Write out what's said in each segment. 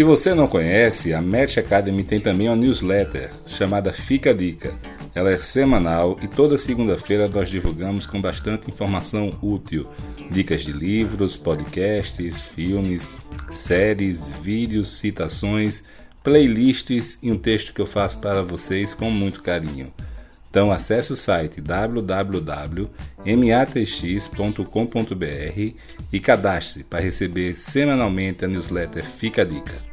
Se você não conhece, a Match Academy tem também uma newsletter chamada Fica a Dica. Ela é semanal e toda segunda-feira nós divulgamos com bastante informação útil, dicas de livros, podcasts, filmes, séries, vídeos, citações, playlists e um texto que eu faço para vocês com muito carinho. Então acesse o site www.matx.com.br e cadastre-se para receber semanalmente a newsletter Fica a Dica.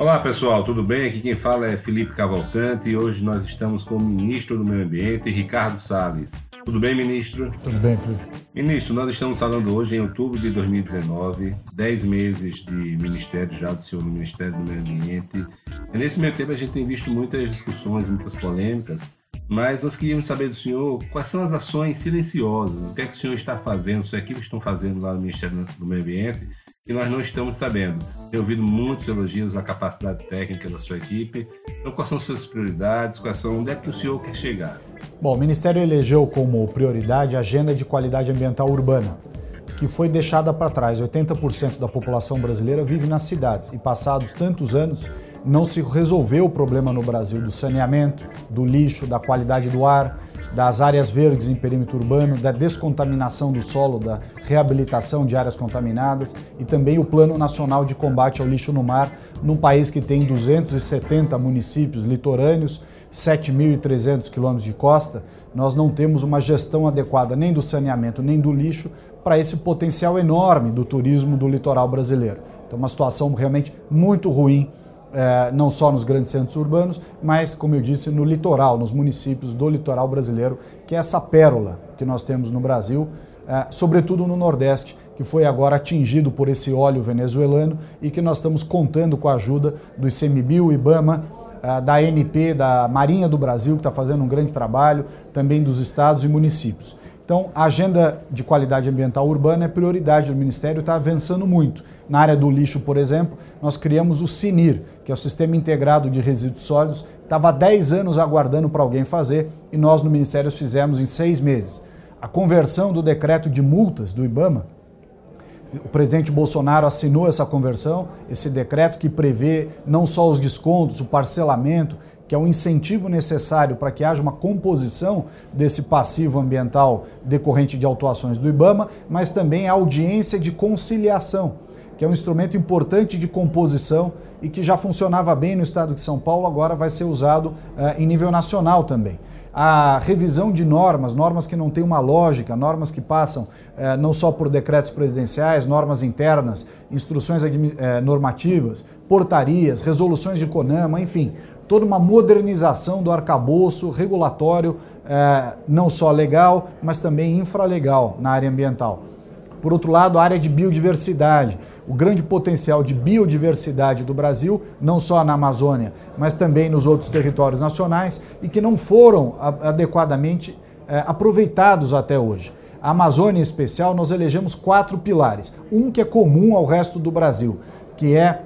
Olá pessoal, tudo bem? Aqui quem fala é Felipe Cavalcante e hoje nós estamos com o ministro do Meio Ambiente, Ricardo Salles. Tudo bem, ministro? Tudo bem, Felipe. Ministro, nós estamos falando hoje em outubro de 2019, 10 meses de ministério já do senhor no Ministério do Meio Ambiente. E nesse meio tempo a gente tem visto muitas discussões, muitas polêmicas, mas nós queríamos saber do senhor quais são as ações silenciosas, o que é que o senhor está fazendo, sua equipe estão fazendo lá no Ministério do Meio Ambiente que nós não estamos sabendo. Tenho ouvido muitos elogios à capacidade técnica da sua equipe. Então, quais são suas prioridades? Quais são, onde é que o senhor quer chegar? Bom, o Ministério elegeu como prioridade a agenda de qualidade ambiental urbana, que foi deixada para trás. 80% da população brasileira vive nas cidades e, passados tantos anos, não se resolveu o problema no Brasil do saneamento, do lixo, da qualidade do ar das áreas verdes em perímetro urbano, da descontaminação do solo, da reabilitação de áreas contaminadas e também o Plano Nacional de Combate ao Lixo no Mar, num país que tem 270 municípios litorâneos, 7.300 quilômetros de costa, nós não temos uma gestão adequada nem do saneamento nem do lixo para esse potencial enorme do turismo do litoral brasileiro. Então, uma situação realmente muito ruim é, não só nos grandes centros urbanos, mas, como eu disse, no litoral, nos municípios do litoral brasileiro, que é essa pérola que nós temos no Brasil, é, sobretudo no Nordeste, que foi agora atingido por esse óleo venezuelano e que nós estamos contando com a ajuda do ICMBio, IBAMA, é, da ANP, da Marinha do Brasil, que está fazendo um grande trabalho, também dos estados e municípios. Então, a agenda de qualidade ambiental urbana é prioridade do Ministério, está avançando muito. Na área do lixo, por exemplo, nós criamos o CINIR, que é o Sistema Integrado de Resíduos Sólidos. Estava há 10 anos aguardando para alguém fazer e nós no Ministério fizemos em seis meses. A conversão do decreto de multas do IBAMA, o presidente Bolsonaro assinou essa conversão, esse decreto que prevê não só os descontos, o parcelamento, que é um incentivo necessário para que haja uma composição desse passivo ambiental decorrente de autuações do IBAMA, mas também a audiência de conciliação, que é um instrumento importante de composição e que já funcionava bem no estado de São Paulo, agora vai ser usado uh, em nível nacional também. A revisão de normas, normas que não têm uma lógica, normas que passam eh, não só por decretos presidenciais, normas internas, instruções eh, normativas, portarias, resoluções de CONAMA, enfim, toda uma modernização do arcabouço regulatório, é, não só legal, mas também infralegal na área ambiental. Por outro lado, a área de biodiversidade, o grande potencial de biodiversidade do Brasil, não só na Amazônia, mas também nos outros territórios nacionais e que não foram adequadamente é, aproveitados até hoje. A Amazônia, em especial, nós elegemos quatro pilares. Um que é comum ao resto do Brasil, que é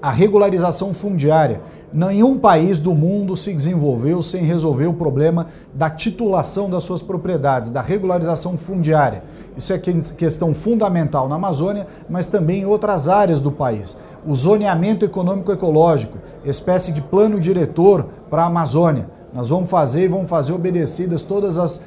a regularização fundiária Nenhum país do mundo se desenvolveu sem resolver o problema da titulação das suas propriedades, da regularização fundiária. Isso é questão fundamental na Amazônia, mas também em outras áreas do país. O zoneamento econômico-ecológico, espécie de plano diretor para a Amazônia. Nós vamos fazer e vamos fazer obedecidas todas as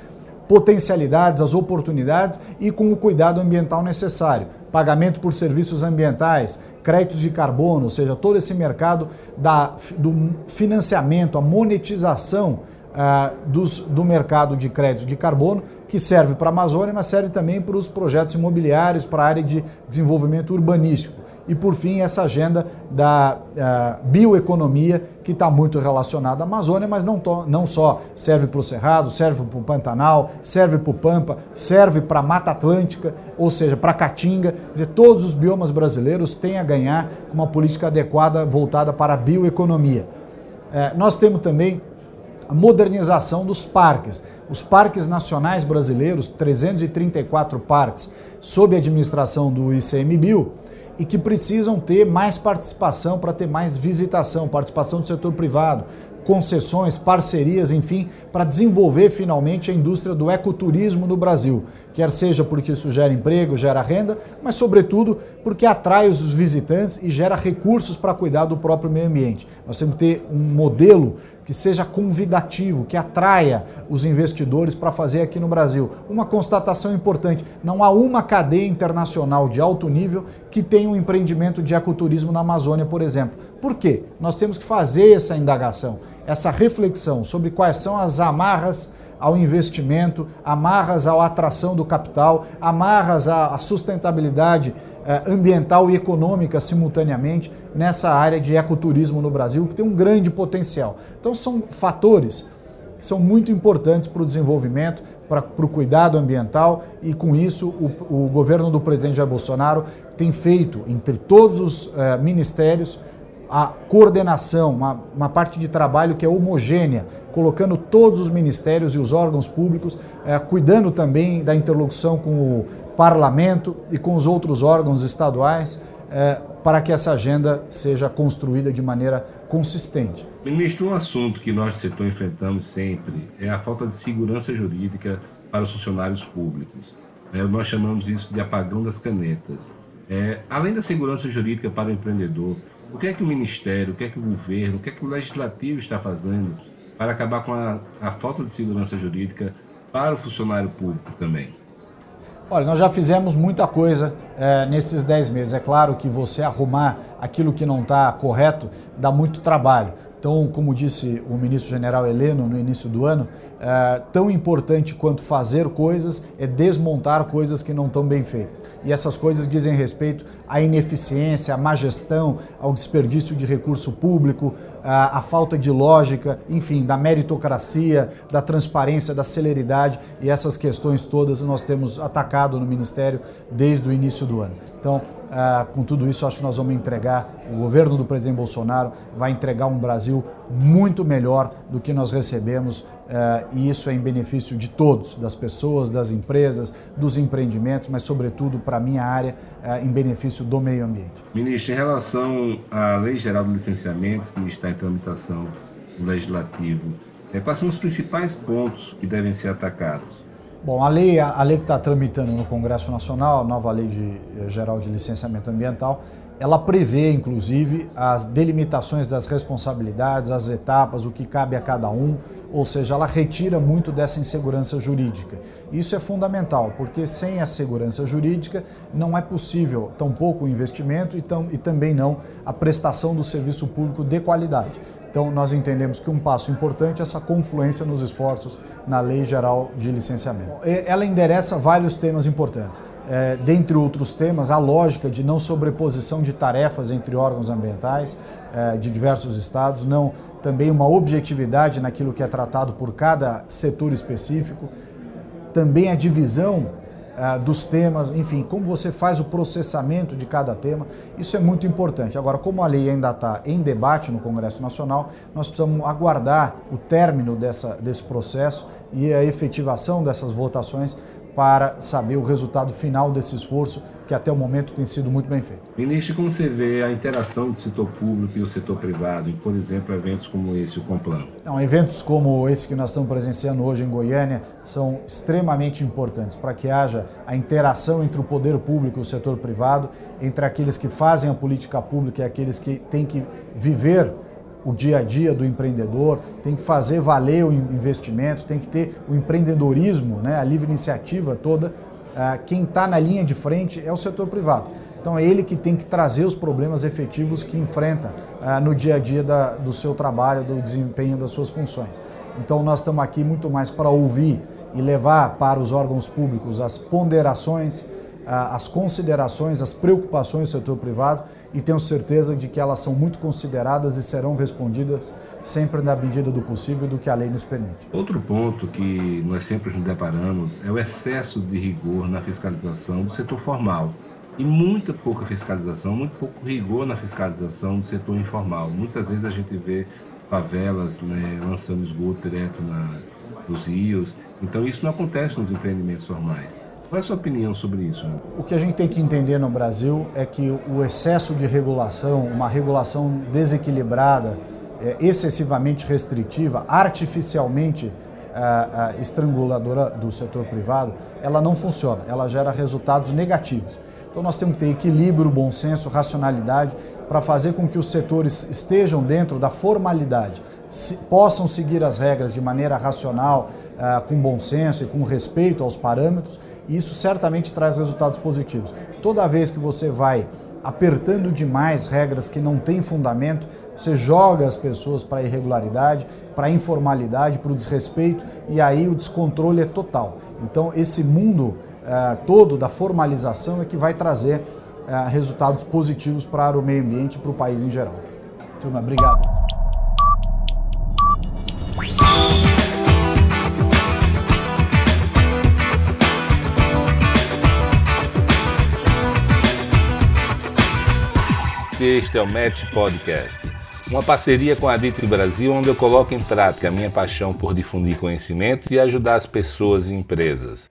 potencialidades, as oportunidades e com o cuidado ambiental necessário. Pagamento por serviços ambientais, créditos de carbono, ou seja, todo esse mercado da, do financiamento, a monetização ah, dos, do mercado de créditos de carbono, que serve para a Amazônia, mas serve também para os projetos imobiliários, para a área de desenvolvimento urbanístico. E, por fim, essa agenda da uh, bioeconomia, que está muito relacionada à Amazônia, mas não, to, não só serve para o Cerrado, serve para o Pantanal, serve para o Pampa, serve para a Mata Atlântica, ou seja, para a Caatinga. Quer dizer, todos os biomas brasileiros têm a ganhar com uma política adequada voltada para a bioeconomia. Uh, nós temos também a modernização dos parques. Os parques nacionais brasileiros, 334 parques, sob a administração do ICMBio, e que precisam ter mais participação para ter mais visitação, participação do setor privado, concessões, parcerias, enfim, para desenvolver finalmente a indústria do ecoturismo no Brasil. Quer seja porque isso gera emprego, gera renda, mas sobretudo porque atrai os visitantes e gera recursos para cuidar do próprio meio ambiente. Nós temos que ter um modelo que seja convidativo, que atraia os investidores para fazer aqui no Brasil. Uma constatação importante: não há uma cadeia internacional de alto nível que tenha um empreendimento de ecoturismo na Amazônia, por exemplo. Por quê? Nós temos que fazer essa indagação, essa reflexão sobre quais são as amarras ao investimento, amarras à atração do capital, amarras à sustentabilidade eh, ambiental e econômica simultaneamente nessa área de ecoturismo no Brasil, que tem um grande potencial. Então, são fatores que são muito importantes para o desenvolvimento, para, para o cuidado ambiental, e com isso, o, o governo do presidente Jair Bolsonaro tem feito, entre todos os eh, ministérios, a coordenação, uma, uma, parte de trabalho que é homogênea, colocando todos os ministérios e os órgãos públicos, eh, cuidando também da interlocução com o parlamento e com os outros órgãos estaduais, eh, para que essa agenda seja construída de maneira consistente. Ministro, um assunto que nós do setor enfrentamos sempre é a falta de segurança jurídica para os funcionários públicos. É, nós chamamos isso de apagão das canetas. É, além da segurança jurídica para o empreendedor, o que é que o Ministério, o que é que o governo, o que é que o Legislativo está fazendo para acabar com a, a falta de segurança jurídica para o funcionário público também? Olha, nós já fizemos muita coisa é, nesses 10 meses. É claro que você arrumar aquilo que não está correto dá muito trabalho. Então, como disse o ministro general Heleno no início do ano, é, tão importante quanto fazer coisas é desmontar coisas que não estão bem feitas. E essas coisas dizem respeito à ineficiência, à má gestão, ao desperdício de recurso público, à, à falta de lógica, enfim, da meritocracia, da transparência, da celeridade e essas questões todas nós temos atacado no Ministério desde o início do ano. Então, ah, com tudo isso, acho que nós vamos entregar, o governo do presidente Bolsonaro vai entregar um Brasil muito melhor do que nós recebemos, ah, e isso é em benefício de todos, das pessoas, das empresas, dos empreendimentos, mas, sobretudo, para a minha área, ah, em benefício do meio ambiente. Ministro, em relação à Lei Geral de Licenciamentos, que está em tramitação no Legislativo, eh, quais são os principais pontos que devem ser atacados? Bom, a lei, a lei que está tramitando no Congresso Nacional, a nova Lei de, eh, Geral de Licenciamento Ambiental, ela prevê, inclusive, as delimitações das responsabilidades, as etapas, o que cabe a cada um, ou seja, ela retira muito dessa insegurança jurídica. Isso é fundamental, porque sem a segurança jurídica não é possível, tampouco o investimento e, tam, e também não a prestação do serviço público de qualidade. Então, nós entendemos que um passo importante é essa confluência nos esforços na Lei Geral de Licenciamento. Ela endereça vários temas importantes. É, dentre outros temas, a lógica de não sobreposição de tarefas entre órgãos ambientais é, de diversos estados, não também uma objetividade naquilo que é tratado por cada setor específico, também a divisão dos temas, enfim, como você faz o processamento de cada tema, isso é muito importante. Agora, como a lei ainda está em debate no Congresso Nacional, nós precisamos aguardar o término dessa, desse processo e a efetivação dessas votações para saber o resultado final desse esforço que até o momento tem sido muito bem feito. Ministro, como você vê a interação do setor público e o setor privado em, por exemplo, eventos como esse, o Complan? Não, eventos como esse que nós estamos presenciando hoje em Goiânia são extremamente importantes para que haja a interação entre o poder público e o setor privado, entre aqueles que fazem a política pública e aqueles que têm que viver o dia a dia do empreendedor, tem que fazer valer o investimento, tem que ter o empreendedorismo, né, a livre iniciativa toda ah, quem está na linha de frente é o setor privado. Então é ele que tem que trazer os problemas efetivos que enfrenta ah, no dia a dia da, do seu trabalho, do desempenho das suas funções. Então nós estamos aqui muito mais para ouvir e levar para os órgãos públicos as ponderações, as considerações, as preocupações do setor privado e tenho certeza de que elas são muito consideradas e serão respondidas sempre na medida do possível do que a lei nos permite. Outro ponto que nós sempre nos deparamos é o excesso de rigor na fiscalização do setor formal e muita pouca fiscalização, muito pouco rigor na fiscalização do setor informal. Muitas vezes a gente vê favelas né, lançando esgoto direto na, nos rios, então isso não acontece nos empreendimentos formais. Qual é a sua opinião sobre isso? O que a gente tem que entender no Brasil é que o excesso de regulação, uma regulação desequilibrada, é, excessivamente restritiva, artificialmente é, é, estranguladora do setor privado, ela não funciona, ela gera resultados negativos. Então nós temos que ter equilíbrio, bom senso, racionalidade para fazer com que os setores estejam dentro da formalidade, possam seguir as regras de maneira racional, com bom senso e com respeito aos parâmetros e isso certamente traz resultados positivos. Toda vez que você vai apertando demais regras que não têm fundamento, você joga as pessoas para a irregularidade, para a informalidade, para o desrespeito e aí o descontrole é total. Então, esse mundo uh, todo da formalização é que vai trazer uh, resultados positivos para o meio ambiente e para o país em geral. Turma, obrigado. Este é o Match Podcast, uma parceria com a Dito Brasil, onde eu coloco em prática a minha paixão por difundir conhecimento e ajudar as pessoas e empresas.